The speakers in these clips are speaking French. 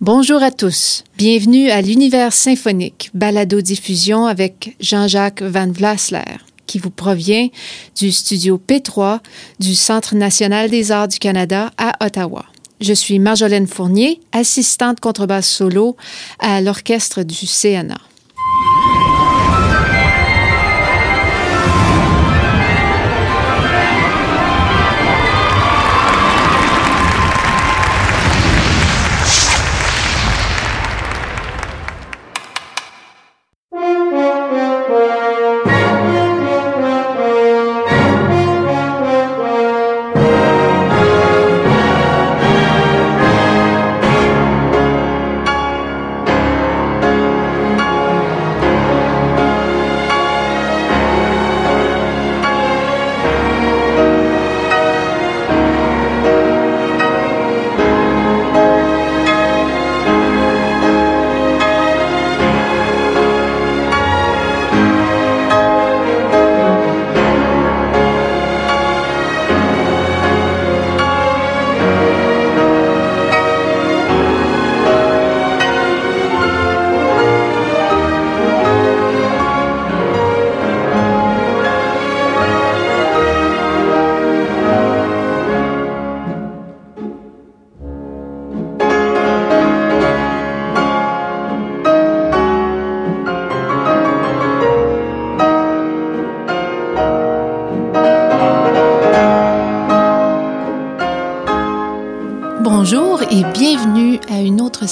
Bonjour à tous. Bienvenue à l'univers symphonique, balado-diffusion avec Jean-Jacques Van Vlasler, qui vous provient du studio P3 du Centre national des arts du Canada à Ottawa. Je suis Marjolaine Fournier, assistante contrebasse solo à l'orchestre du CNA.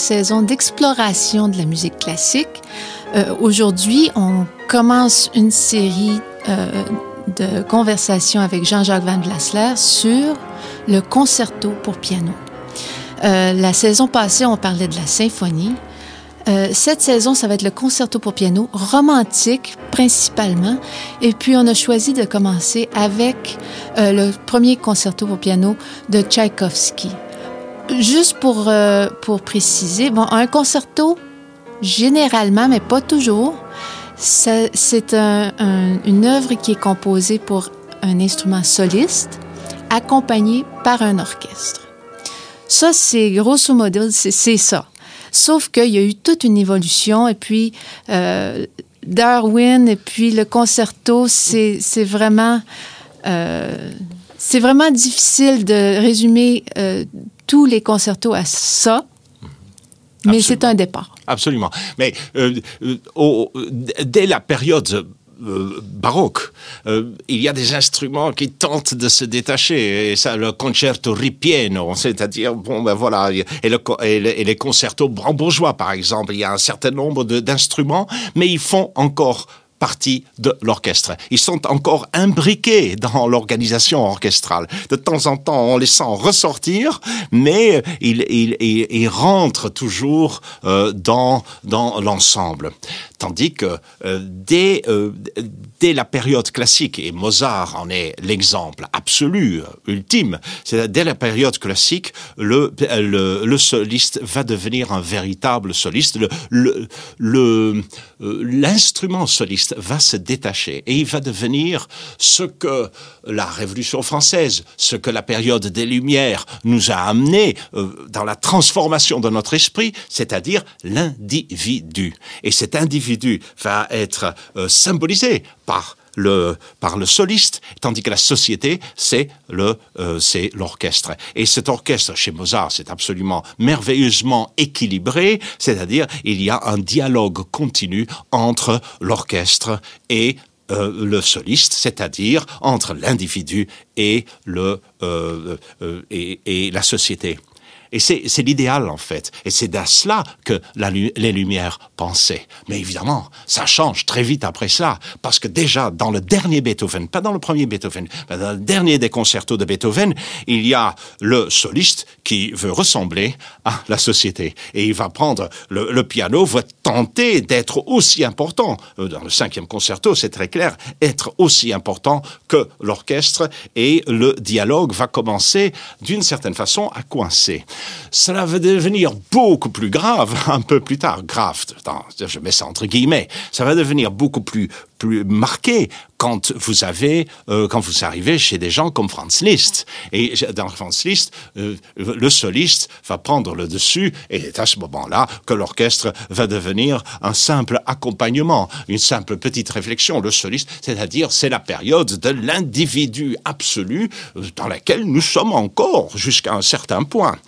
Saison d'exploration de la musique classique. Euh, Aujourd'hui, on commence une série euh, de conversations avec Jean-Jacques Van Vlasler sur le concerto pour piano. Euh, la saison passée, on parlait de la symphonie. Cette saison, ça va être le concerto pour piano, romantique principalement. Et puis, on a choisi de commencer avec le premier concerto pour piano de Tchaïkovski. Juste pour, euh, pour préciser, bon, un concerto, généralement, mais pas toujours, c'est un- un- une œuvre qui est composée pour un instrument soliste, accompagné par un orchestre. Ça, c'est grosso modo, c'est ça. Sauf qu'il y a eu toute une évolution, et puis euh, Darwin, et puis le concerto, c'est c'est vraiment, euh, c'est vraiment difficile de résumer euh, tous les concertos à ça, mais c'est un départ. Absolument. Mais euh, euh, au- dès la période euh, baroque, euh, il y a des instruments qui tentent de se détacher. Et ça, le concerto ripieno, c'est-à-dire, bon, ben voilà, et, le, co- et, le- et les concertos bourgeois, par exemple, il y a un certain nombre d'instruments, mais ils font encore partie de l'orchestre. Ils sont encore imbriqués dans l'organisation orchestrale. De temps en temps, on les sent ressortir, mais ils, ils, ils, rentrent toujours euh, dans, dans l'ensemble. Tandis que euh, dès, euh, dès la période classique, et Mozart en est l'exemple absolu, ultime, c'est dès la période classique, le, le, soliste va devenir un véritable soliste. Le, le, le, euh, va se détacher et il va devenir ce que la Révolution française, ce que la période des Lumières nous a amené euh, dans la transformation de notre esprit, c'est-à-dire l'individu. Et cet individu va être euh, symbolisé par par le soliste, tandis que la société, euh, c'est l'orchestre. Et cet orchestre, chez Mozart, c'est absolument merveilleusement équilibré, c'est-à-dire il y a un dialogue continu entre l'orchestre et euh, le soliste, c'est-à-dire entre l'individu et, euh, la société. Et c'est l'idéal, en fait. Et c'est à cela que la les Lumières pensaient. Mais évidemment, ça change très vite après cela. Parce que déjà, dans le dernier Beethoven, pas dans le premier Beethoven, mais dans le dernier des concertos de Beethoven, il y a le soliste qui veut ressembler à la société. Et il va prendre le, le piano, va tenter d'être aussi important. Euh, Dans le cinquième concerto, c'est très clair, être aussi important que l'orchestre. Et le dialogue va commencer, d'une certaine façon, à coincer. Cela va devenir beaucoup plus grave un peu plus tard. Grave, je mets ça entre guillemets. Ça va devenir beaucoup plus, plus marqué quand vous avez, euh, quand vous arrivez chez des gens comme Franz Liszt. Et dans Franz Liszt, euh, le soliste va prendre le dessus et c'est à ce moment-là que l'orchestre va devenir un simple accompagnement, une simple petite réflexion. Le soliste, c'est-à-dire, c'est la période de l'individu absolu euh, dans laquelle nous sommes encore jusqu'à un certain point.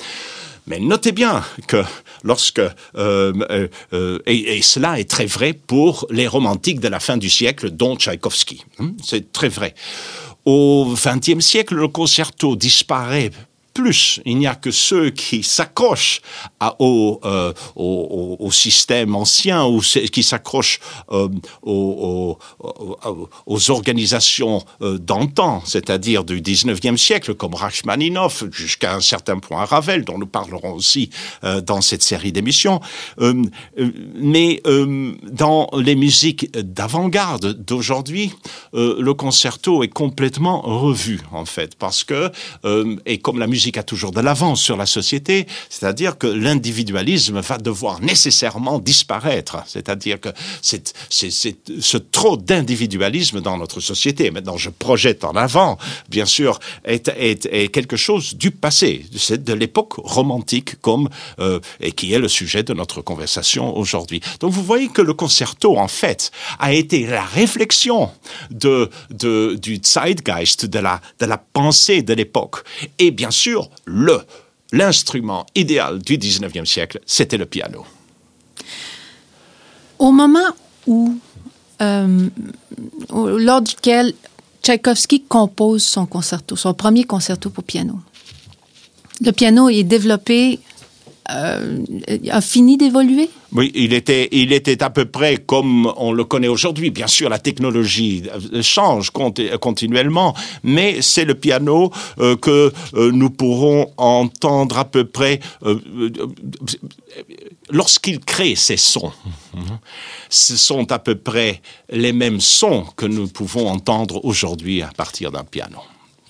Mais notez bien que lorsque euh, euh, euh, et, cela est très vrai pour les romantiques de la fin du siècle, dont Tchaïkovski. Hmm, c'est très vrai. Au XXe siècle, le concerto disparaît plus. Il n'y a que ceux qui s'accrochent au, euh, au, système ancien ou qui s'accrochent euh, aux, organisations euh, d'antan, c'est-à-dire du 19e siècle, comme Rachmaninoff, jusqu'à un certain point Ravel, dont nous parlerons aussi dans cette série d'émissions. Mais dans les musiques d'avant-garde d'aujourd'hui, le concerto est complètement revu, en fait, parce que, et comme la musique a toujours de l'avance sur la société, c'est-à-dire que l'individualisme va devoir nécessairement disparaître. C'est-à-dire que c'est ce trop d'individualisme dans notre société. Maintenant, je projette en avant, bien sûr, est, est, est quelque chose du passé. De l'époque romantique, comme euh, et qui est le sujet de notre conversation aujourd'hui. Donc, vous voyez que le concerto, en fait, a été la réflexion de, de du Zeitgeist, de la, de la pensée de l'époque. Et bien sûr, le l'instrument idéal du 19e siècle, c'était le piano. Au moment où, euh, lors duquel Tchaïkovski compose son concerto, son premier concerto pour piano, le piano est développé euh, a fini d'évoluer? Oui, il était, il était à peu près comme on le connaît aujourd'hui. Bien sûr, la technologie change continuellement, mais c'est le piano euh, que euh, nous pourrons entendre à peu près lorsqu'il crée ces sons. Ce sont à peu près les mêmes sons que nous pouvons entendre aujourd'hui à partir d'un piano.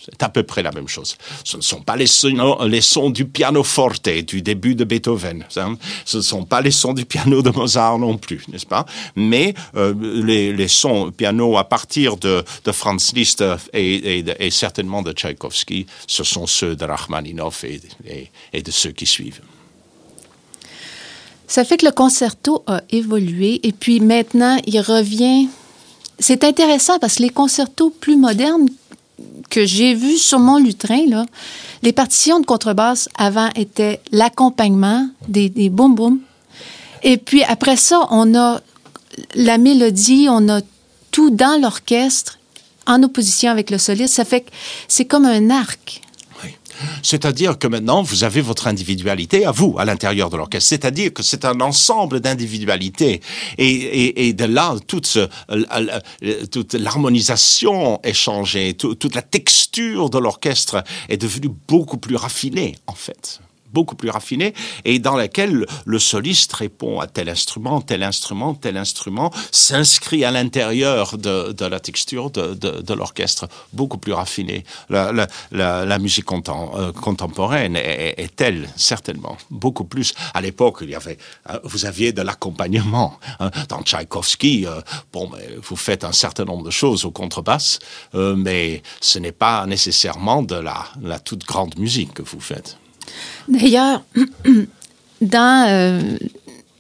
C'est à peu près la même chose. Ce ne sont pas les sons, les sons du pianoforte du début de Beethoven. Hein. Ce ne sont pas les sons du piano de Mozart non plus, n'est-ce pas? Mais euh, les, les, sons piano à partir de, Franz Liszt et, et, et, certainement de Tchaïkovski, ce sont ceux de Rachmaninoff et, et de ceux qui suivent. Ça fait que le concerto a évolué et puis maintenant il revient. C'est intéressant parce que les concertos plus modernes que j'ai vu sur mon lutrin, là, les partitions de contrebasse avant étaient l'accompagnement des, des boum boum. Et puis après ça, on a la mélodie, on a tout dans l'orchestre en opposition avec le soliste. Ça fait que c'est comme un arc. C'est-à-dire que maintenant, vous avez votre individualité à vous, à l'intérieur de l'orchestre. C'est-à-dire que c'est un ensemble d'individualités. Et, de là, toute, toute l'harmonisation est changée, toute la texture de l'orchestre est devenue beaucoup plus raffinée, en fait beaucoup plus raffinée et dans laquelle le soliste répond à tel instrument, tel instrument, tel instrument, s'inscrit à l'intérieur de, la texture de, l'orchestre, beaucoup plus raffinée. La, musique euh, contemporaine est, telle, certainement, beaucoup plus. À l'époque, il y avait, euh, vous aviez de l'accompagnement. Hein. Dans Tchaïkovski, euh, bon, vous faites un certain nombre de choses au contrebasse, mais ce n'est pas nécessairement de la toute grande musique que vous faites. D'ailleurs, dans, euh,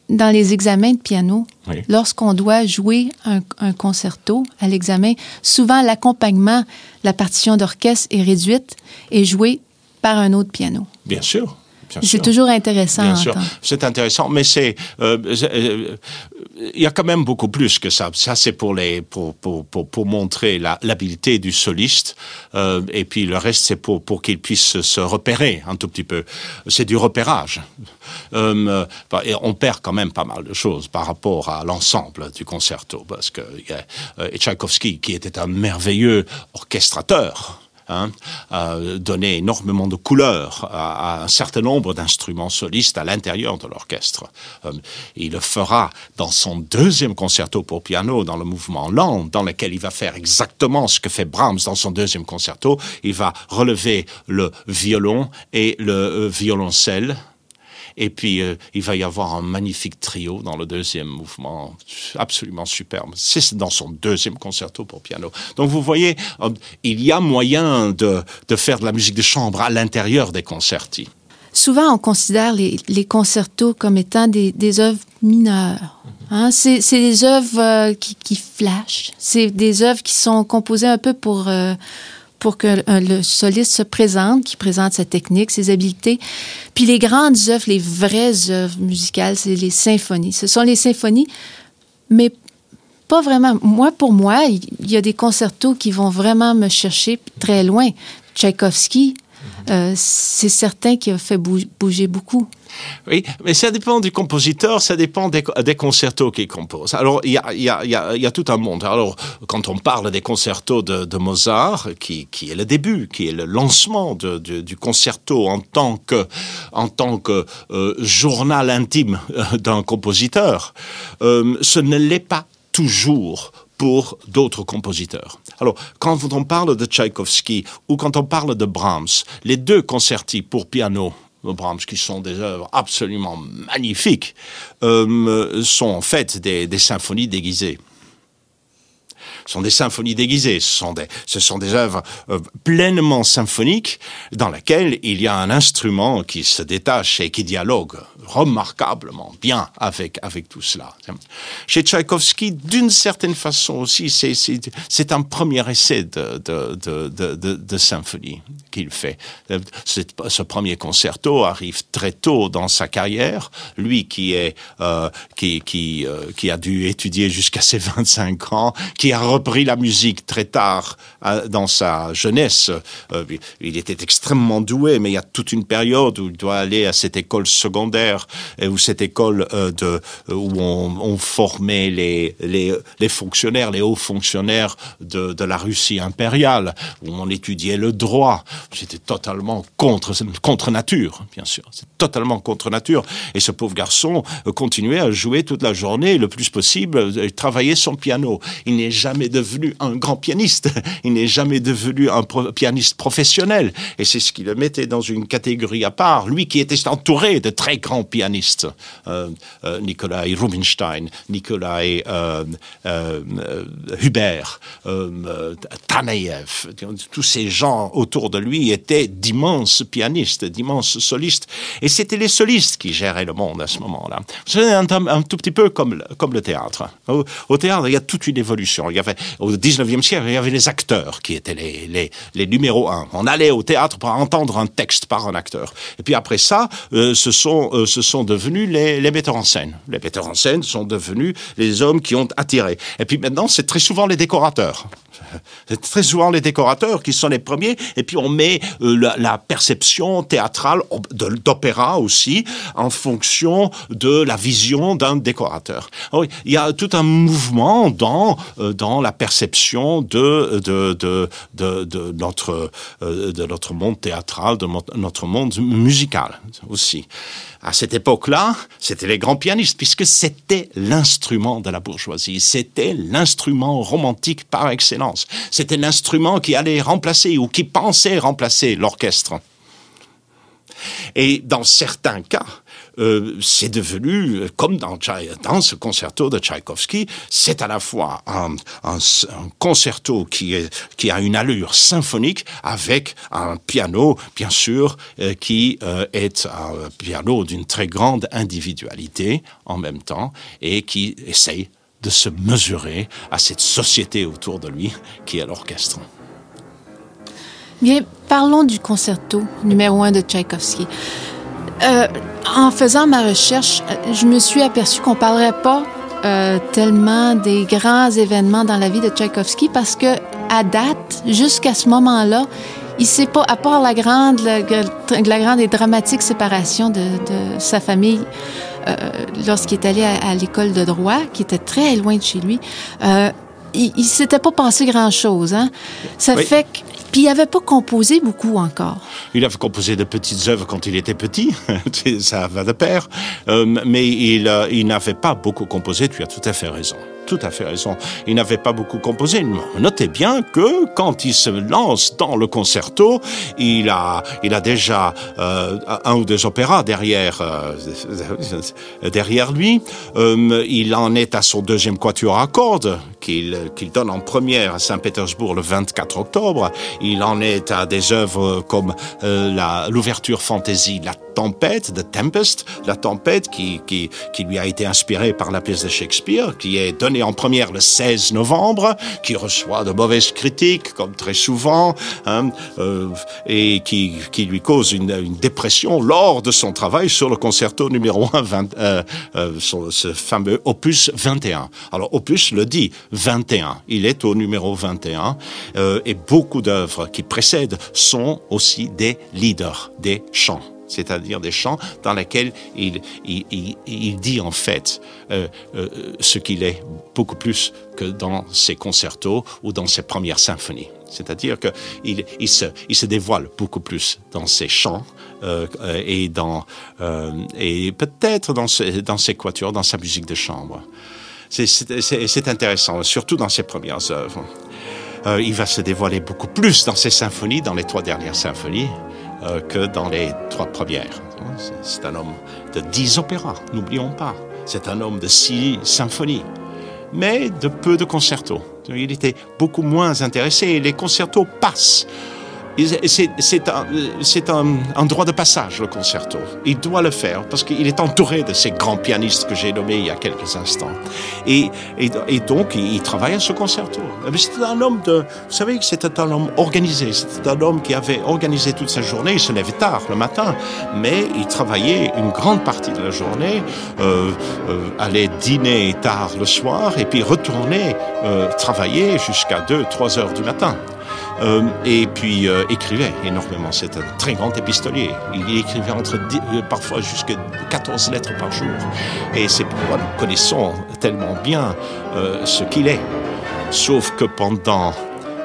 dans les examens de piano, oui. lorsqu'on doit jouer un, un concerto à l'examen, souvent l'accompagnement, la partition d'orchestre est réduite et jouée par un autre piano. Bien sûr. C'est toujours intéressant. Bien sûr, c'est intéressant, mais c'est euh, euh, il y a quand même beaucoup plus que ça. Ça c'est pour pour pour pour, pour montrer l'habileté du soliste euh, et puis le reste c'est pour pour qu'il puisse se repérer un tout petit peu. C'est du repérage. Euh, et on perd quand même pas mal de choses par rapport à l'ensemble du concerto parce que euh, Tchaïkovski qui était un merveilleux orchestrateur hein, donner énormément de couleurs à, à un certain nombre d'instruments solistes à l'intérieur de l'orchestre. Euh, il le fera dans son deuxième concerto pour piano, dans le mouvement lent, dans lequel il va faire exactement ce que fait Brahms dans son deuxième concerto. Il va relever le violon et le euh, violoncelle Et puis, euh, il va y avoir un magnifique trio dans le deuxième mouvement, absolument superbe. C'est dans son deuxième concerto pour piano. Donc, vous voyez, euh, il y a moyen de, de faire de la musique de chambre à l'intérieur des concerti. Souvent, on considère les, les concertos comme étant des, œuvres mineures. Hein? C'est des œuvres euh, qui, flashent. C'est des œuvres qui sont composées un peu pour, pour que euh, le soliste se présente, qui présente sa technique, ses habiletés. Puis les grandes œuvres, les vraies œuvres musicales, c'est les symphonies. Ce sont les symphonies, mais pas vraiment. Moi, pour moi, il y a des concertos qui vont vraiment me chercher très loin. Tchaïkovski, euh, c'est certain qu'il a fait bouger beaucoup. Oui, mais ça dépend du compositeur, ça dépend des, concertos qu'il compose. Alors, il y a, y, a, y, a, y a, tout un monde. Alors, quand on parle des concertos de, Mozart, qui, est le début, qui est le lancement du concerto en tant que, euh, journal intime euh, d'un compositeur, ce ne l'est pas toujours pour d'autres compositeurs. Alors, quand on parle de Tchaïkovski ou quand on parle de Brahms, les deux concertis pour piano de Brahms, qui sont des œuvres absolument magnifiques, euh, sont en fait des, des symphonies déguisées sont des symphonies déguisées, ce sont des, ce œuvres euh, pleinement symphoniques dans lesquelles il y a un instrument qui se détache et qui dialogue remarquablement bien avec, avec tout cela. Chez Tchaïkovski, d'une certaine façon aussi, c'est un premier essai de, de symphonie qu'il fait. Ce premier concerto arrive très tôt dans sa carrière. Lui qui, est, euh, qui, qui, euh, qui a dû étudier jusqu'à ses 25 ans, qui a repris la musique très tard euh, dans sa jeunesse. Euh, il était extrêmement doué, mais il y a toute une période où il doit aller à cette école secondaire, et où cette école euh, de, où on, formait les, fonctionnaires, les hauts fonctionnaires de, la Russie impériale, où on étudiait le droit. C'était totalement contre, contre nature, bien sûr. C'est totalement contre nature. Et ce pauvre garçon continuait à jouer toute la journée, le plus possible, travailler son piano. Il n'est jamais devenu un grand pianiste. Il n'est jamais devenu un pianiste professionnel. Et c'est ce qui le mettait dans une catégorie à part. Lui qui était entouré de très grands pianistes. Euh, euh, Nikolai Rubinstein, Nikolai euh, euh, Hubert, euh, Taneyev. Tous ces gens autour de lui étaient d'immenses pianistes, d'immenses solistes. Et c'était les solistes qui géraient le monde à ce moment-là. C'est un, un, tout petit peu comme, comme le théâtre. Au théâtre, il y a toute une évolution. Il y avait au 19e siècle, il y avait les acteurs qui étaient les, les, numéros un. On allait au théâtre pour entendre un texte par un acteur. Et puis après ça, euh, ce, sont, euh, sont devenus les metteurs en scène. Les metteurs en scène sont devenus les hommes qui ont attiré. Et puis maintenant, c'est très souvent les décorateurs. C'est très souvent les décorateurs qui sont les premiers, et puis on met euh, la, perception théâtrale d'opéra aussi en fonction de la vision d'un décorateur. Alors, il y a tout un mouvement dans, euh, dans la perception de, de, de notre, euh, de notre monde théâtral, de notre monde musical aussi à cette époque-là, c'était les grands pianistes, puisque c'était l'instrument de la bourgeoisie, c'était l'instrument romantique par excellence, c'était l'instrument qui allait remplacer ou qui pensait remplacer l'orchestre. Et dans certains cas, euh, c'est devenu, comme dans, ce concerto de Tchaïkovski, c'est à la fois un, un, un, concerto qui, a une allure symphonique avec un piano, bien sûr, euh, qui euh, est un piano d'une très grande individualité en même temps et qui essaye de se mesurer à cette société autour de lui qui est l'orchestre. Bien, parlons du concerto numéro 1 de Tchaïkovski. Euh, en faisant ma recherche, je me suis aperçu qu'on parlerait pas euh, tellement des grands événements dans la vie de Tchaïkovski parce que à date, jusqu'à ce moment-là, il sait pas, à part la grande, la, la grande et dramatique séparation de, de sa famille euh, lorsqu'il est allé à, à l'école de droit, qui était très loin de chez lui, euh, il, il s'était pas passé grand-chose. Hein? Ça oui. fait que puis il n'avait pas composé beaucoup encore. Il avait composé de petites œuvres quand il était petit, ça va de pair, euh, mais euh, il n'avait pas beaucoup composé, tu as tout à fait raison. Tout à fait raison. Il n'avait pas beaucoup composé. Notez bien que quand il se lance dans le concerto, il a, il a déjà euh, un ou deux opéras derrière, euh, derrière lui. Euh, il en est à son deuxième quatuor à cordes qu'il donne en première à Saint-Pétersbourg le 24 octobre. Il en est à des œuvres comme l'ouverture fantaisie La Tempête, The Tempest, La Tempête qui, lui a été inspirée par la pièce de Shakespeare, qui est donnée en première le 16 novembre, qui reçoit de mauvaises critiques, comme très souvent, hein, euh, et qui, lui cause une, dépression lors de son travail sur le concerto numéro 1, 20, euh, euh, ce fameux opus 21. Alors, opus le dit, 21. Il est au numéro 21, euh, et beaucoup d'œuvres qui précèdent sont aussi des leaders, des chants c'est-à-dire des chants dans lesquels il, dit en fait euh, euh, ce qu'il est beaucoup plus que dans ses concertos ou dans ses premières symphonies. C'est-à-dire qu'il il se, il se dévoile beaucoup plus dans ses chants euh, et, et peut-être dans, ses, dans ses quatuors, dans sa musique de chambre. C'est intéressant, surtout dans ses premières œuvres. Il va se dévoiler beaucoup plus dans ses symphonies, dans les trois dernières symphonies, euh, que dans les trois premières. C'est un homme de dix opéras, n'oublions pas. C'est un homme de six symphonies, mais de peu de concertos. Il était beaucoup moins intéressé et les concertos passent c'est un, droit de passage, le concerto. Il doit le faire parce qu'il est entouré de ces grands pianistes que j'ai nommés il y a quelques instants. Et, donc, il, travaille à ce concerto. C'était un homme de... Vous savez que c'était un homme organisé. C'était un homme qui avait organisé toute sa journée. Il se levait tard le matin, mais il travaillait une grande partie de la journée, euh, euh, allait dîner tard le soir et puis retourner euh, travailler jusqu'à 2, 3 heures du matin. Euh, et puis euh, écrivait énormément. C'est un très grand épistolier. Il écrivait entre euh, parfois jusqu'à 14 lettres par jour. Et c'est pourquoi nous connaissons tellement bien euh, ce qu'il est. Sauf que pendant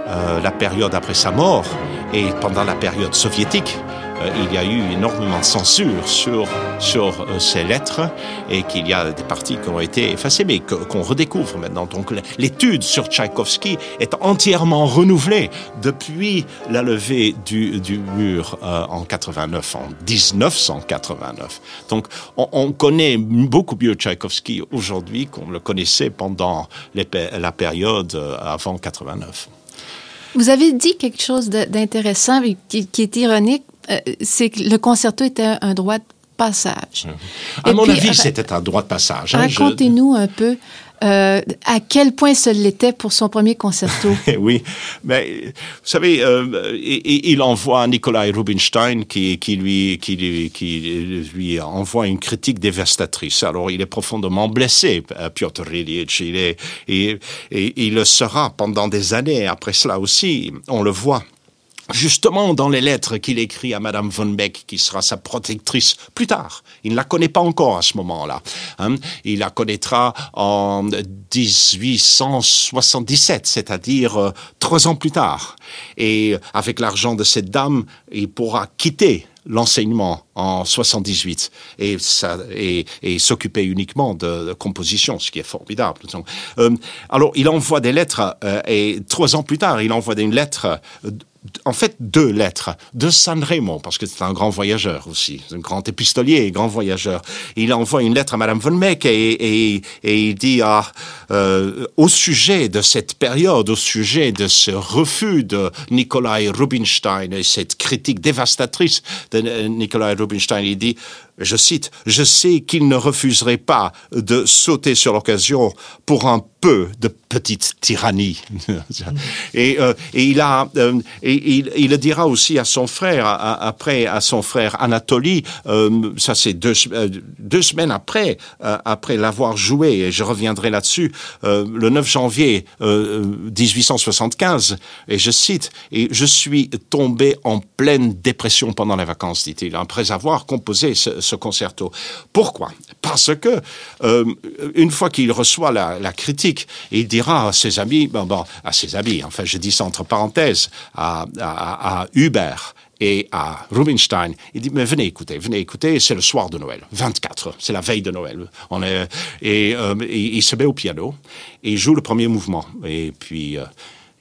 euh, la période après sa mort et pendant la période soviétique, il y a eu énormément de censure sur, sur euh, ces lettres et qu'il y a des parties qui ont été effacées, mais qu'on redécouvre maintenant. Donc l'étude sur Tchaïkovski est entièrement renouvelée depuis la levée du, du mur euh, en 89, en 1989. Donc on, on connaît beaucoup mieux Tchaïkovski aujourd'hui qu'on le connaissait pendant la période euh, avant 89. Vous avez dit quelque chose d'intéressant qui, qui est ironique euh, c'est que le concerto était un droit de passage. Mmh. À Et mon puis, avis, c'était un droit de passage. Hein, Racontez-nous je... un peu euh, à quel point ce l'était pour son premier concerto. oui, mais vous savez, euh, il, il envoie Nikolai Rubinstein qui, qui, lui, qui, lui, qui lui envoie une critique dévastatrice. Alors, il est profondément blessé, Piotr Ilyich. Il, est, et, et il le sera pendant des années. Après cela aussi, on le voit justement dans les lettres qu'il écrit à Madame von Beck, qui sera sa protectrice plus tard. Il ne la connaît pas encore à ce moment-là. Hein. Il la connaîtra en 1877, c'est-à-dire euh, trois ans plus tard. Et avec l'argent de cette dame, il pourra quitter l'enseignement en 78 et, s'occuper uniquement de, composition, ce qui est formidable. Euh, alors, il envoie des lettres euh, et trois ans plus tard, il envoie une lettre en fait deux lettres de San Remo, parce que c'est un grand voyageur aussi, un grand épistolier grand voyageur. Il envoie une lettre à Madame von Meck et, et, et il dit ah, euh, au sujet de cette période, au sujet de ce refus de Nikolai Rubinstein et cette critique dévastatrice de Nikolai Rubinstein, il dit je cite, Je sais qu'il ne refuserait pas de sauter sur l'occasion pour un peu de petite tyrannie. et, euh, euh, il, le dira aussi à son frère, à, après à son frère Anatoly, euh, ça c'est deux, semaines après, après l'avoir joué, et je reviendrai là-dessus, le 9 janvier 1875, et je cite, et je suis tombé en pleine dépression pendant les vacances, dit-il, après avoir composé ce, ce concerto. Pourquoi? Parce que euh, une fois qu'il reçoit la, critique, il dira à ses amis, bon, bon, à ses amis, enfin je dis ça entre parenthèses, à, à, à Hubert et à Rubinstein. Il dit, mais venez écouter, venez écouter, c'est le soir de Noël, 24, c'est la veille de Noël. On est, et, euh, il se met au piano et il joue le premier mouvement. Et puis, euh,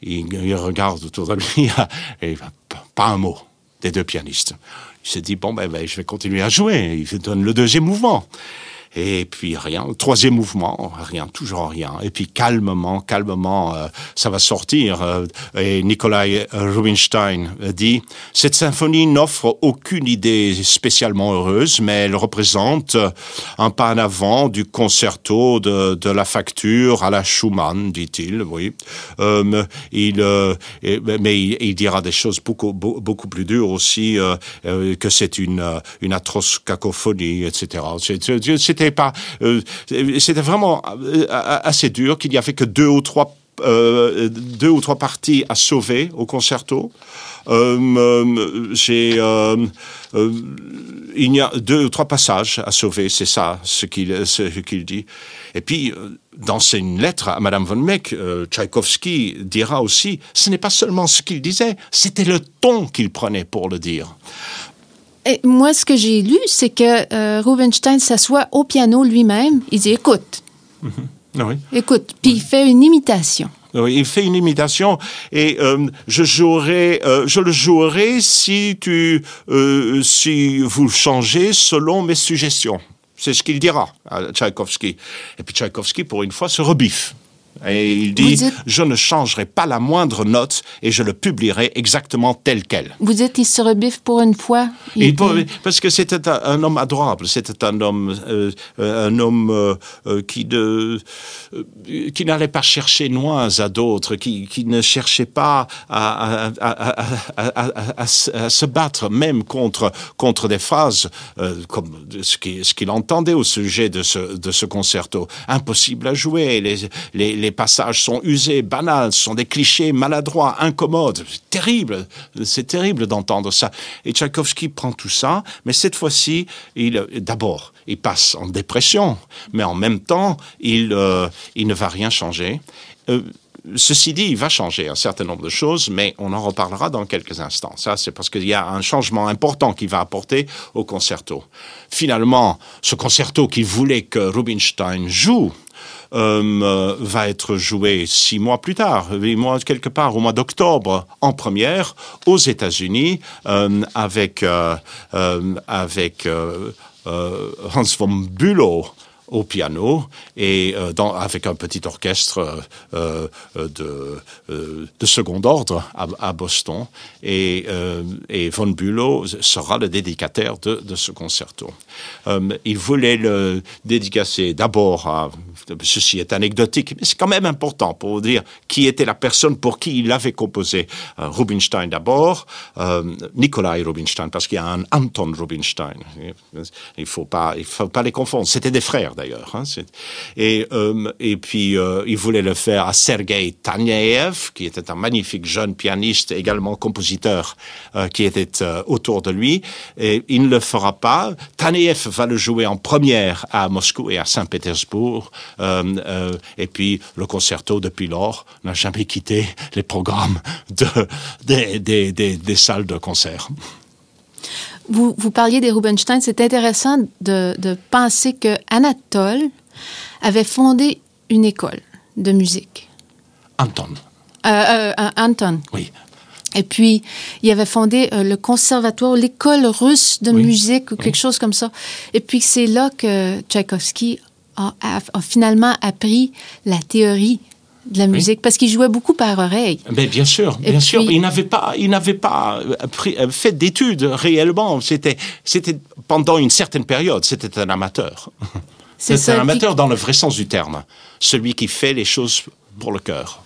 il, regarde autour de lui et pas un mot des deux pianistes. Il se dit, bon, ben, ben, je vais continuer à jouer. Il donne le deuxième mouvement. Et puis rien. troisième mouvement, rien, toujours rien. Et puis calmement, calmement, euh, ça va sortir. Euh, et Nikolai Rubinstein dit cette symphonie n'offre aucune idée spécialement heureuse, mais elle représente un pas en avant du concerto de, de la facture à la Schumann, dit-il. Oui. Euh, il, euh, mais il, il, dira des choses beaucoup beaucoup plus dures aussi que c'est une une atroce cacophonie, etc. euh, c'était vraiment euh, assez dur qu'il n'y avait que deux ou trois euh, deux ou trois parties à sauver au concerto. il y a deux ou trois passages à sauver, c'est ça ce qu'il ce qu'il dit. Et puis, dans une lettre à Madame von Meck, Tchaïkovski dira aussi, ce n'est pas seulement ce qu'il disait, c'était le ton qu'il prenait pour le dire. Et moi, ce que j'ai lu, c'est que euh, Rubinstein s'assoit au piano lui-même. Il dit Écoute. Mm -hmm. oui. Écoute. Puis il fait une imitation. Oui, il fait une imitation et euh, je jouerai, euh, je le jouerai si tu, euh, si vous changez selon mes suggestions. C'est ce qu'il dira à Tchaïkovski. Et puis Tchaïkovski, pour une fois, se rebiffe. Et il dit, je ne changerai pas la moindre note et je le publierai exactement tel quel. Vous dites, il se rebiffe pour une fois il Parce que c'était un, homme adorable, c'était un homme, euh, un homme euh, euh, qui, de, qui n'allait pas chercher loin à d'autres, qui, qui, ne cherchait pas à, à, à, à, se battre même contre, contre des phrases comme ce qu'il entendait au sujet de ce, de ce concerto. Impossible à jouer, les, les les passages sont usés, banals, sont des clichés maladroits, incommodes. C'est terrible, c'est terrible d'entendre ça. Et Tchaïkovski prend tout ça, mais cette fois-ci, il d'abord, il passe en dépression, mais en même temps, il, euh, ne va rien changer. Euh, Ceci dit, il va changer un certain nombre de choses, mais on en reparlera dans quelques instants. Ça, c'est parce qu'il y a un changement important qui va apporter au concerto. Finalement, ce concerto qu'il voulait que Rubinstein joue, euh, va être joué six mois plus tard, mois quelque part au mois d'octobre en première aux États-Unis euh, avec euh, avec Hans von Bülow au piano et euh, avec un petit orchestre euh, euh de, de, second ordre à, Boston. Et, von Bülow sera le dédicataire de, ce concerto. il voulait le dédicacer d'abord à... Ceci est anecdotique, mais c'est quand même important pour dire qui était la personne pour qui il avait composé. Rubinstein d'abord, Nikolai Rubinstein, parce qu'il y a un Anton Rubinstein. Il ne faut, pas, faut pas les confondre. C'était des frères d'ailleurs. Hein, et, euh, et puis, euh, il voulait le faire à Sergei Taneev, qui était un magnifique jeune pianiste, également compositeur, euh, qui était autour de lui. Et il ne le fera pas. Taneev va le jouer en première à Moscou et à Saint-Pétersbourg. Et puis, le concerto, depuis lors, n'a jamais quitté les programmes de, des, des, des, des salles de concert. Vous, vous, parliez des Rubinstein. C'est intéressant de, de, penser que Anatole avait fondé une école de musique. Anton. Euh, euh, Anton. Oui. Et puis, il avait fondé euh, le conservatoire, l'école russe de oui. musique ou quelque oui. chose comme ça. Et puis, c'est là que Tchaïkovski a, a, a, finalement appris la théorie de la musique oui. parce qu'il jouait beaucoup par oreille. Mais bien sûr, bien Et sûr. Puis... Il n'avait pas, il n'avait pas pris, fait d'études réellement. C'était, c'était pendant une certaine période, c'était un amateur. C'est un amateur dans le vrai sens du terme, celui qui fait les choses pour le cœur.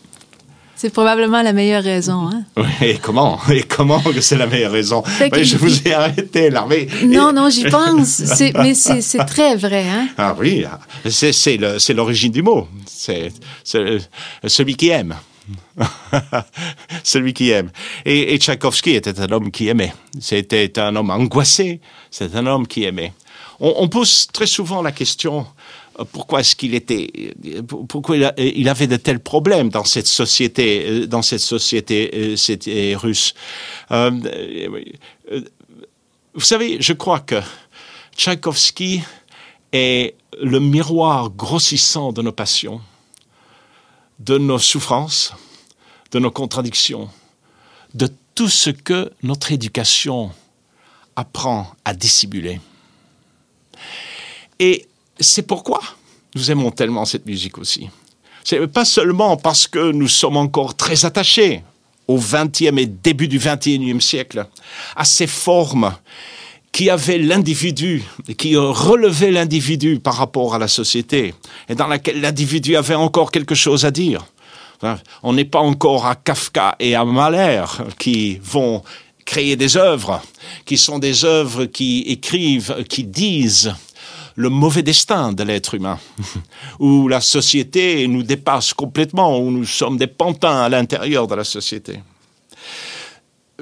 C'est probablement la meilleure raison. Hein? Oui, et comment? Et comment que c'est la meilleure raison? Ben, Je vous ai arrêté mais... Non, non, j'y pense. mais c'est très vrai. Hein? Ah oui, c'est l'origine du mot. C'est celui qui aime. celui qui aime. Et, et Tchaïkovski était un homme qui aimait. C'était un homme angoissé. C'est un homme qui aimait. On, on, pose très souvent la question pourquoi est-ce qu'il était, pourquoi il avait de tels problèmes dans cette société, dans cette société, russe. vous savez, je crois que Tchaïkovski est le miroir grossissant de nos passions, de nos souffrances, de nos contradictions, de tout ce que notre éducation apprend à dissimuler. Et c'est pourquoi nous aimons tellement cette musique aussi. C'est pas seulement parce que nous sommes encore très attachés au XXe et début du XXIe siècle, à ces formes qui avaient l'individu, qui relevaient l'individu par rapport à la société, et dans laquelle l'individu avait encore quelque chose à dire. On n'est pas encore à Kafka et à Mahler qui vont créer des œuvres, qui sont des œuvres qui écrivent, qui disent le mauvais destin de l'être humain, où la société nous dépasse complètement, où nous sommes des pantins à l'intérieur de la société.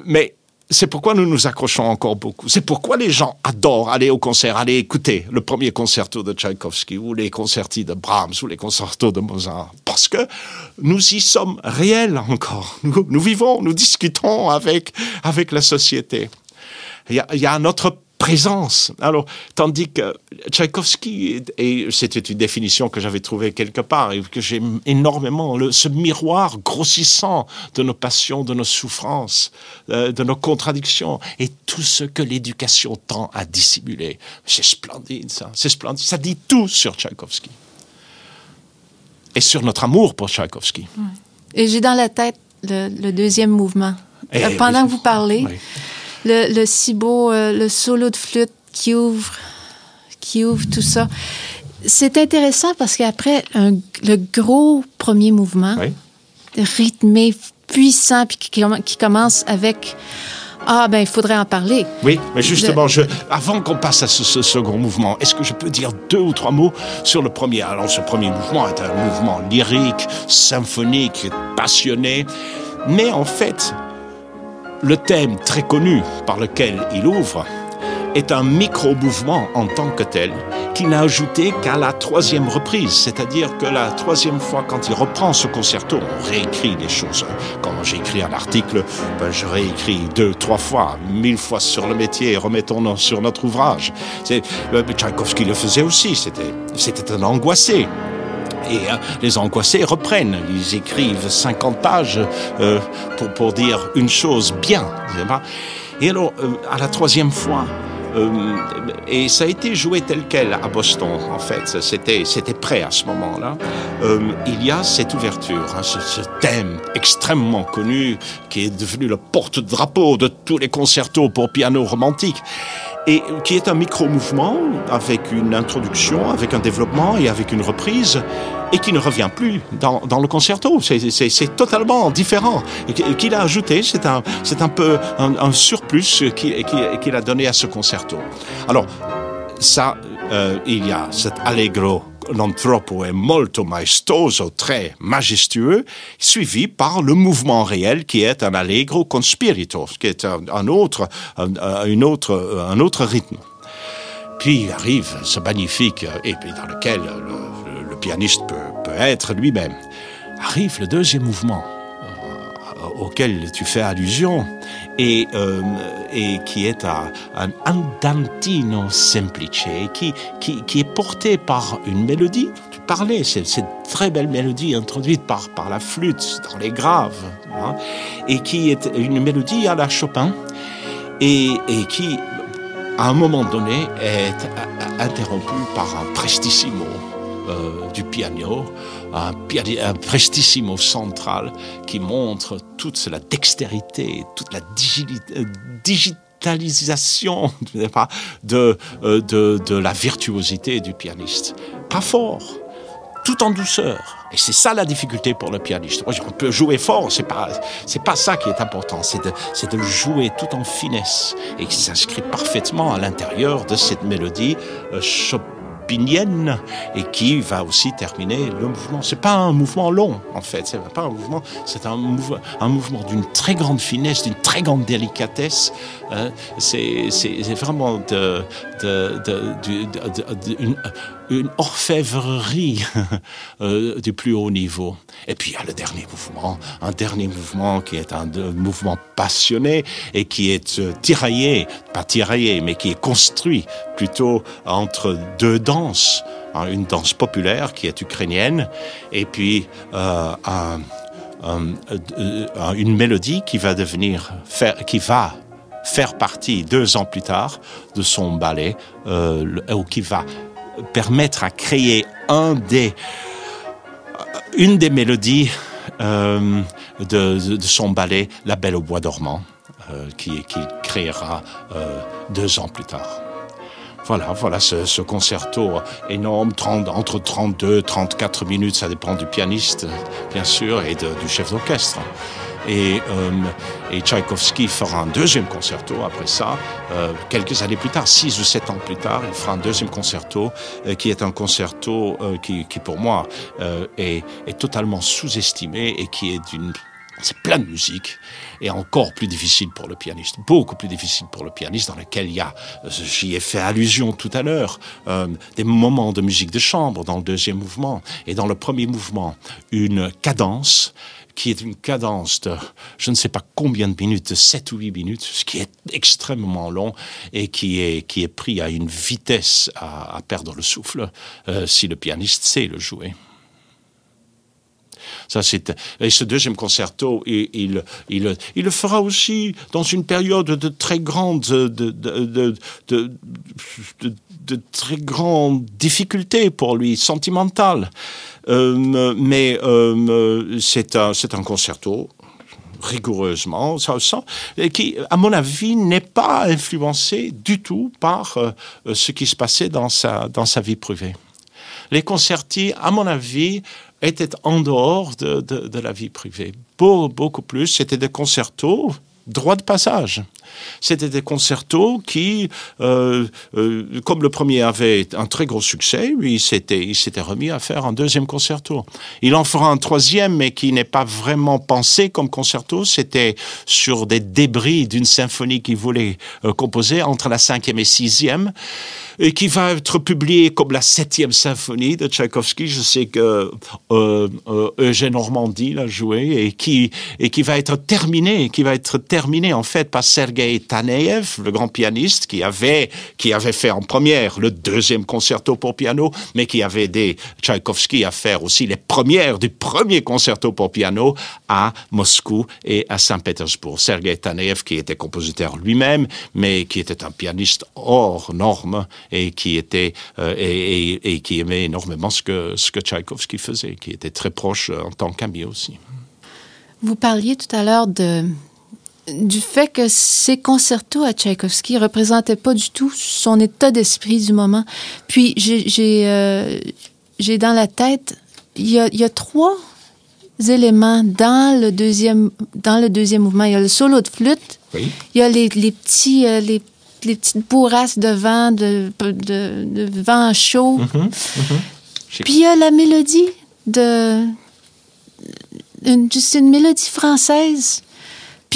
Mais c'est pourquoi nous nous accrochons encore beaucoup. C'est pourquoi les gens adorent aller au concert, aller écouter le premier concerto de Tchaïkovski ou les concertis de Brahms ou les concertos de Mozart. Parce que nous y sommes réels encore. Nous, vivons, nous discutons avec, avec la société. Il y a, y a un autre présence. Alors, tandis que Tchaïkovski, et c'était une définition que j'avais trouvée quelque part et que j'aime énormément, le, ce miroir grossissant de nos passions, de nos souffrances, euh, de nos contradictions et tout ce que l'éducation tend à dissimuler. C'est splendide, ça. C'est splendide. Ça dit tout sur Tchaïkovski. Et sur notre amour pour Tchaïkovski. Et j'ai dans la tête le, deuxième mouvement. Et eh Pendant que vous parlez, le, le si beau, euh, le solo de flûte qui ouvre, qui ouvre tout ça. C'est intéressant parce qu'après le gros premier mouvement, rythmé, puissant, puis qui, qui commence avec ah, ben, il faudrait en parler. Oui, mais justement, je, avant qu'on passe à ce, second mouvement, est-ce que je peux dire deux ou trois mots sur le premier? Alors, ce premier mouvement est un mouvement lyrique, symphonique, passionné. Mais en fait, le thème très connu par lequel il ouvre est un micro-mouvement en tant que tel, qui n'a ajouté qu'à la troisième reprise, c'est-à-dire que la troisième fois, quand il reprend ce concerto, on réécrit les choses. Quand j'écris un article, ben, je réécris deux, trois fois, mille fois sur le métier, remettons sur notre ouvrage. Euh, Tchaïkovski le faisait aussi, c'était un angoissé et euh, les angoissés reprennent. Ils écrivent 50 pages euh, pour, pour dire une chose bien. Et alors, euh, à la troisième fois, et ça a été joué tel quel à Boston, en fait. C'était, c'était prêt à ce moment-là. il y a cette ouverture, hein, ce, ce, thème extrêmement connu qui est devenu le porte-drapeau de tous les concertos pour piano romantique et qui est un micro-mouvement avec une introduction, avec un développement et avec une reprise, et qui ne revient plus dans, dans le concerto. C'est totalement différent. Qu'il a ajouté, c'est un, un peu un, un surplus qu'il a donné à ce concerto. Alors, ça, euh, il y a cet allegro non troppo e molto maestoso, très majestueux, suivi par le mouvement réel qui est un allegro con spirito, qui est un, autre, un, une autre, un autre rythme. Puis arrive ce magnifique, et dans lequel le, pianiste peut, peut être lui-même. Arrive le deuxième mouvement euh, auquel tu fais allusion et, euh, et qui est un, andantino semplice, qui, qui, est porté par une mélodie. Tu parlais, c'est cette très belle mélodie introduite par, par la flûte dans les graves, hein, et qui est une mélodie à la Chopin, et, et qui, à un moment donné, est interrompue par un prestissimo euh, du piano, un, prestissimo central qui montre toute la dextérité, toute la euh, digitalisation de, euh, de, de la virtuosité du pianiste. Pas fort, tout en douceur. Et c'est ça la difficulté pour le pianiste. On peut jouer fort, c'est pas, pas ça qui est important. C'est de, de jouer tout en finesse et qui s'inscrit parfaitement à l'intérieur de cette mélodie et qui va aussi terminer le mouvement. C'est pas un mouvement long en fait, c'est pas un mouvement, c'est un, mouvement, un mouvement d'une très grande finesse, d'une très grande délicatesse. Hein. C'est, vraiment de, une orfèvrerie euh, du plus haut niveau. Et puis il y a le dernier mouvement, un dernier mouvement qui est un, mouvement passionné et qui est euh, tiraillé, pas tiraillé, mais qui est construit plutôt entre deux danses. Hein, une danse populaire qui est ukrainienne et puis euh, un, une mélodie qui va devenir, qui va faire partie deux ans plus tard de son ballet, ou qui va permettre à créer un des, une des mélodies euh, de, de, son ballet, La Belle au Bois dormant, euh, qui, qui créera euh, deux ans plus tard. Voilà, voilà ce, ce concerto énorme, 30, entre 32 34 minutes, ça dépend du pianiste, bien sûr, et du chef d'orchestre. Et, euh, et Tchaïkovski fera un deuxième concerto après ça, euh, quelques années plus tard, six ou sept ans plus tard, il fera un deuxième concerto euh, qui est un concerto euh, qui, qui, pour moi, euh, est, est totalement sous-estimé et qui est d'une c'est plein de musique et encore plus difficile pour le pianiste, beaucoup plus difficile pour le pianiste dans lequel il y a, euh, j'y ai fait allusion tout à l'heure, euh, des moments de musique de chambre dans le deuxième mouvement. Et dans le premier mouvement, une cadence qui est une cadence de je ne sais pas combien de minutes, de 7 ou 8 minutes, ce qui est extrêmement long et qui est, qui est pris à une vitesse à, perdre le souffle euh, si le pianiste sait le jouer. Ça, c'est et ce deuxième concerto, il, il, il, le fera aussi dans une période de très grande de, de, de, de, de, de très grande difficulté pour lui, sentimentale. Euh, mais euh, c'est un, un concerto rigoureusement, qui, à mon avis, n'est pas influencé du tout par euh, ce qui se passait dans sa, dans sa vie privée. Les concertis, à mon avis, était en dehors de, de, de la vie privée. Beaucoup, beaucoup plus, c'était des concertos droit de passage. C'était des concertos qui, euh, euh, comme le premier avait un très gros succès, lui, il s'était, remis à faire un deuxième concerto. Il en fera un troisième, mais qui n'est pas vraiment pensé comme concerto. C'était sur des débris d'une symphonie qu'il voulait euh, composer entre la cinquième et sixième, et qui va être publié comme la septième symphonie de Tchaïkovski. Je sais que Eugène Normandie l'a joué et qui, et qui va être terminé, qui va être terminé en fait par Sergei Taneyev, le grand pianiste qui avait, qui avait fait en première le deuxième concerto pour piano, mais qui avait aidé Tchaïkovski à faire aussi les premières du premier concerto pour piano à Moscou et à Saint-Pétersbourg. Sergei Taneyev qui était compositeur lui-même, mais qui était un pianiste hors norme et qui était euh, et, qui aimait énormément ce que ce que Tchaïkovski faisait, qui était très proche euh, en tant qu'ami aussi. Vous parliez tout à l'heure de du fait que ces concertos à Tchaïkovski représentaient pas du tout son état d'esprit du moment. Puis j'ai euh, dans la tête il y a, il y a trois éléments dans le deuxième dans le deuxième mouvement. Il y a le solo de flûte, Oui. il y a les, les petits euh, les, les petites bourrasques de vent de, de, de vent chaud. Mhm, mhm. J'ai- Puis il y a la mélodie de. Une, c'est une mélodie française.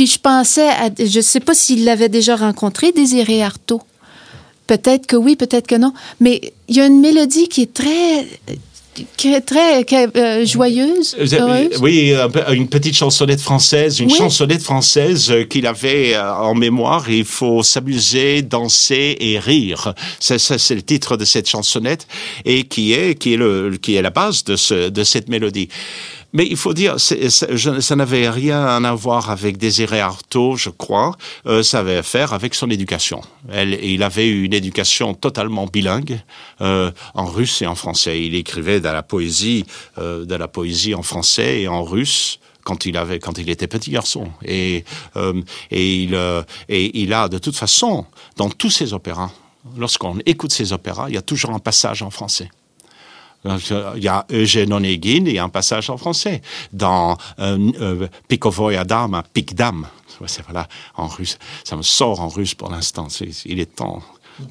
Puis je pensais à. Je ne sais pas s'il l'avait déjà rencontré, Désiré Artaud. Peut-être que oui, peut-être que non. Mais il y a une mélodie qui est très. très est, euh, joyeuse. Heureuse. Oui, une petite chansonnette française, une Oui. chansonnette française euh, qu'il avait euh, en mémoire. Il faut s'amuser, danser et rire. Ça, c'est le titre de cette chansonnette et qui est qui est le qui est la base de ce de cette mélodie. Mais il faut dire, ça n'avait rien à voir avec Désiré Artaud, je crois. Euh, ça avait à faire avec son éducation. Il avait eu une éducation totalement bilingue euh, en russe et en français. Il écrivait de la poésie, euh, de la poésie en français et en russe quand il était petit garçon. Et il a de toute façon dans tous ses opéras. Lorsqu'on écoute ses opéras, il y a toujours un passage en français. Il y a Eugène Onegin, il y a un passage en français. Dans euh, euh, Dame, Pikdam, Ouais, c'est voilà, en russe. Ça me sort en russe pour l'instant. Il est temps.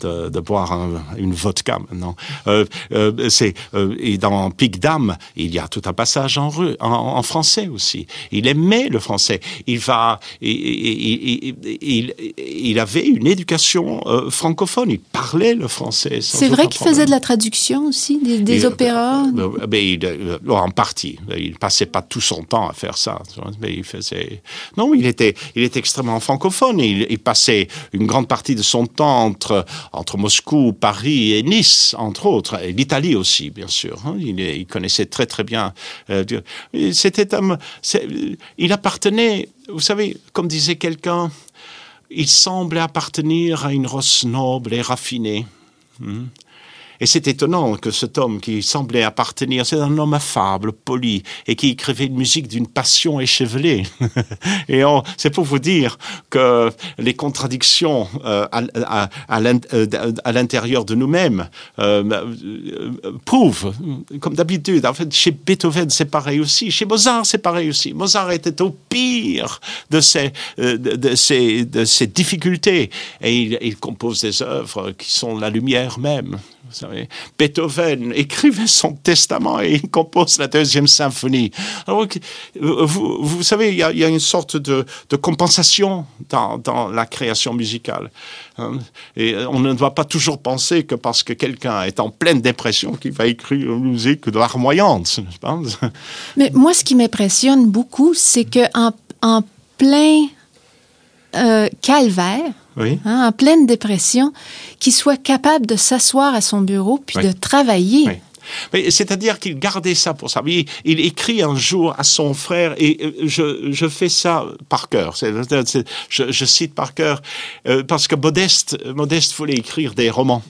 De, de boire un- une vodka maintenant. Euh, euh, c'est euh, et dans Pic Dame, il y a tout un passage en, ru- en, en français aussi. Il aimait le français. Il va, il, il, il, il- avait une éducation francophone. Il parlait le français. C'est vrai qu'il faisait de la traduction aussi, des, opéras? mais en partie. Il passait pas tout son temps à faire ça. Mais il faisait. Non, il était, il était extrêmement francophone. Il, il passait une grande partie de son temps entre, entre Moscou, Paris et Nice, entre autres. Et l'Italie aussi, bien sûr. hein. Il, connaissait très, très bien. euh, C'était Il appartenait, vous savez, comme disait quelqu'un, il semblait appartenir à une race noble et raffinée. Hmm. Et c'est étonnant que cet homme qui semblait appartenir, c'est un homme affable, poli, et qui écrivait une musique d'une passion échevelée. et c'est pour vous dire que les contradictions euh, à, euh, à l'intérieur de nous-mêmes euh, euh, prouvent, comme d'habitude, en fait, chez Beethoven, c'est pareil aussi, chez Mozart, c'est pareil aussi. Mozart était au pire de ses, euh, de, ses, de ses difficultés, et il, il compose des œuvres qui sont la lumière même. Beethoven écrivait son testament et il compose la deuxième symphonie. Alors, vous, vous savez, il y a, une sorte de, de compensation dans, la création musicale. hein. Et on ne doit pas toujours penser que parce que quelqu'un est en pleine dépression qu'il va écrire une musique larmoyante. je pense. Mais moi, ce qui m'impressionne beaucoup, c'est que en, en plein euh, calvaire, Oui. hein, en pleine dépression, qu'il soit capable de s'asseoir à son bureau puis Oui. de travailler. Oui. Mais c'est-à-dire qu'il gardait ça pour ça. Il, il écrit un jour à son frère, et euh, je, je fais ça par cœur. Je cite par cœur, euh, parce que Modeste, Modeste voulait écrire des romans.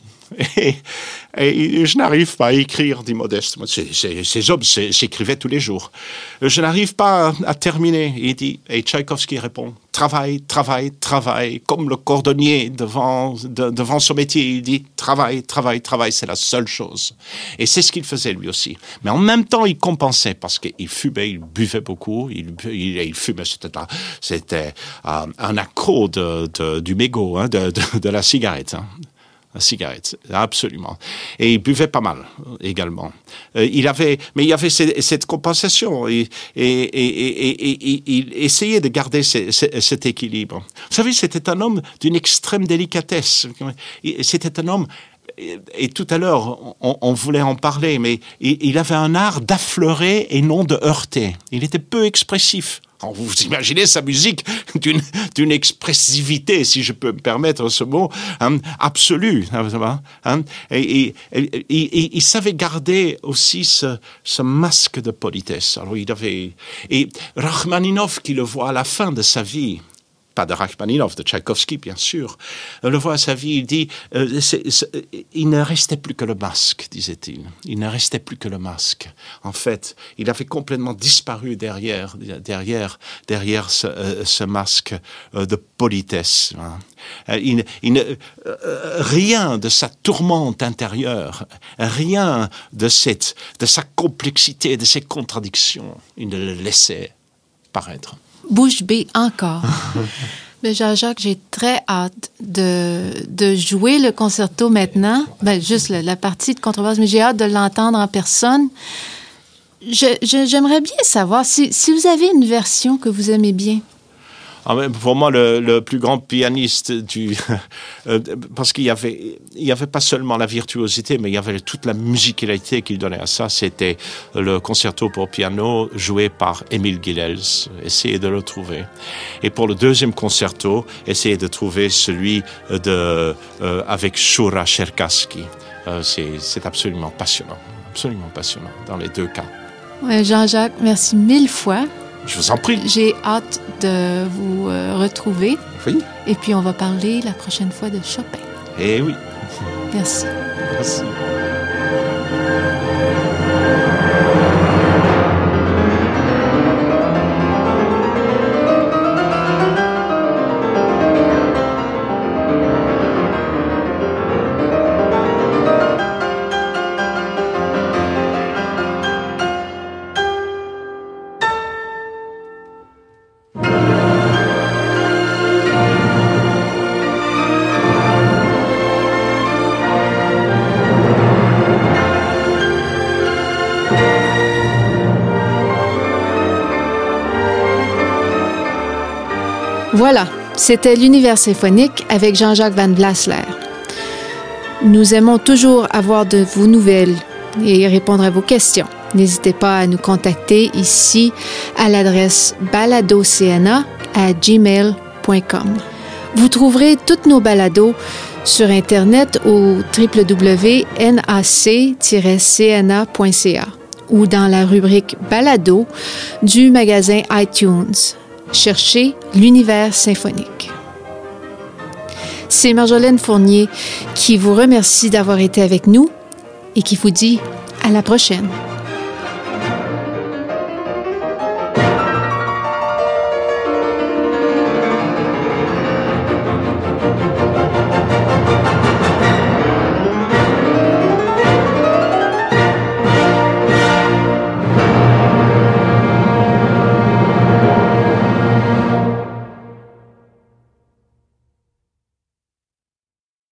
Et, je n'arrive pas à écrire, dit Modeste. Ces hommes s'écrivaient tous les jours. Je n'arrive pas à, terminer. Il dit, et Tchaïkovski répond, travail, travail, travail, comme le cordonnier devant, de- devant son métier. Il dit, travail, travail, travail, c'est la seule chose. Et c'est ce qu'il faisait lui aussi. Mais en même temps, il compensait parce qu'il fumait, il buvait beaucoup, il, il, fumait, c'était c'était un, un accro du mégot, hein, de la cigarette. hein. Cigarette, absolument. Et il buvait pas mal également. Euh, il avait, mais il y avait cette, compensation et, il essayait de garder ce- ce- cet équilibre. Vous savez, c'était un homme d'une extrême délicatesse. C'était un homme et, tout à l'heure, on, on voulait en parler, mais il, il avait un art d'affleurer et non de heurter. Il était peu expressif. Vous imaginez sa musique d'une expressivité, si je peux me permettre ce mot, hein, absolue. hein. et, et- il savait garder aussi ce, ce masque de politesse. Alors, il avait et Rachmaninov, qui le voit à la fin de sa vie, pas de Rachmaninov, de Tchaïkovski, bien sûr, le voit à sa vie, il dit, euh, il ne restait plus que le masque, disait-il. Il ne restait plus que le masque. En fait, il avait complètement disparu derrière, derrière, derrière ce, euh, masque euh, de politesse. hein. Il rien de sa tourmente intérieure, rien de, cette, de sa complexité, de ses contradictions, il ne le laissait paraître. Bouche bée encore. Mais Jean-Jacques, j'ai très hâte de, de jouer le concerto maintenant. Ben, juste la, la partie de contrebasse, mais j'ai hâte de l'entendre en personne. Je- je- J'aimerais bien savoir si, si vous avez une version que vous aimez bien. Ah, pour moi, le, plus grand pianiste du. euh, parce qu'il y avait, y avait pas seulement la virtuosité, mais il y avait toute la musicalité qu'il donnait à ça. C'était le concerto pour piano joué par Émile Gilels. Essayez de le trouver. Et pour le deuxième concerto, essayez de trouver celui de, euh, avec Shura Cherkassky. Euh, c'est absolument passionnant. Absolument passionnant dans les deux cas. Jean-Jacques, merci mille fois. Je vous en prie. J'ai hâte de vous euh, retrouver. Oui. Et puis, on va parler la prochaine fois de Chopin. Eh oui. Merci. Merci. Voilà, c'était l'univers symphonique avec Jean-Jacques Van Blasler. Nous aimons toujours avoir de vos nouvelles et répondre à vos questions. N'hésitez pas à nous contacter ici à l'adresse baladocna à gmail.com. Vous trouverez toutes nos balados sur Internet au www.nac-cna.ca ou dans la rubrique Balado du magasin iTunes. Cherchez l'univers symphonique. C'est Marjolaine Fournier qui vous remercie d'avoir été avec nous et qui vous dit à la prochaine.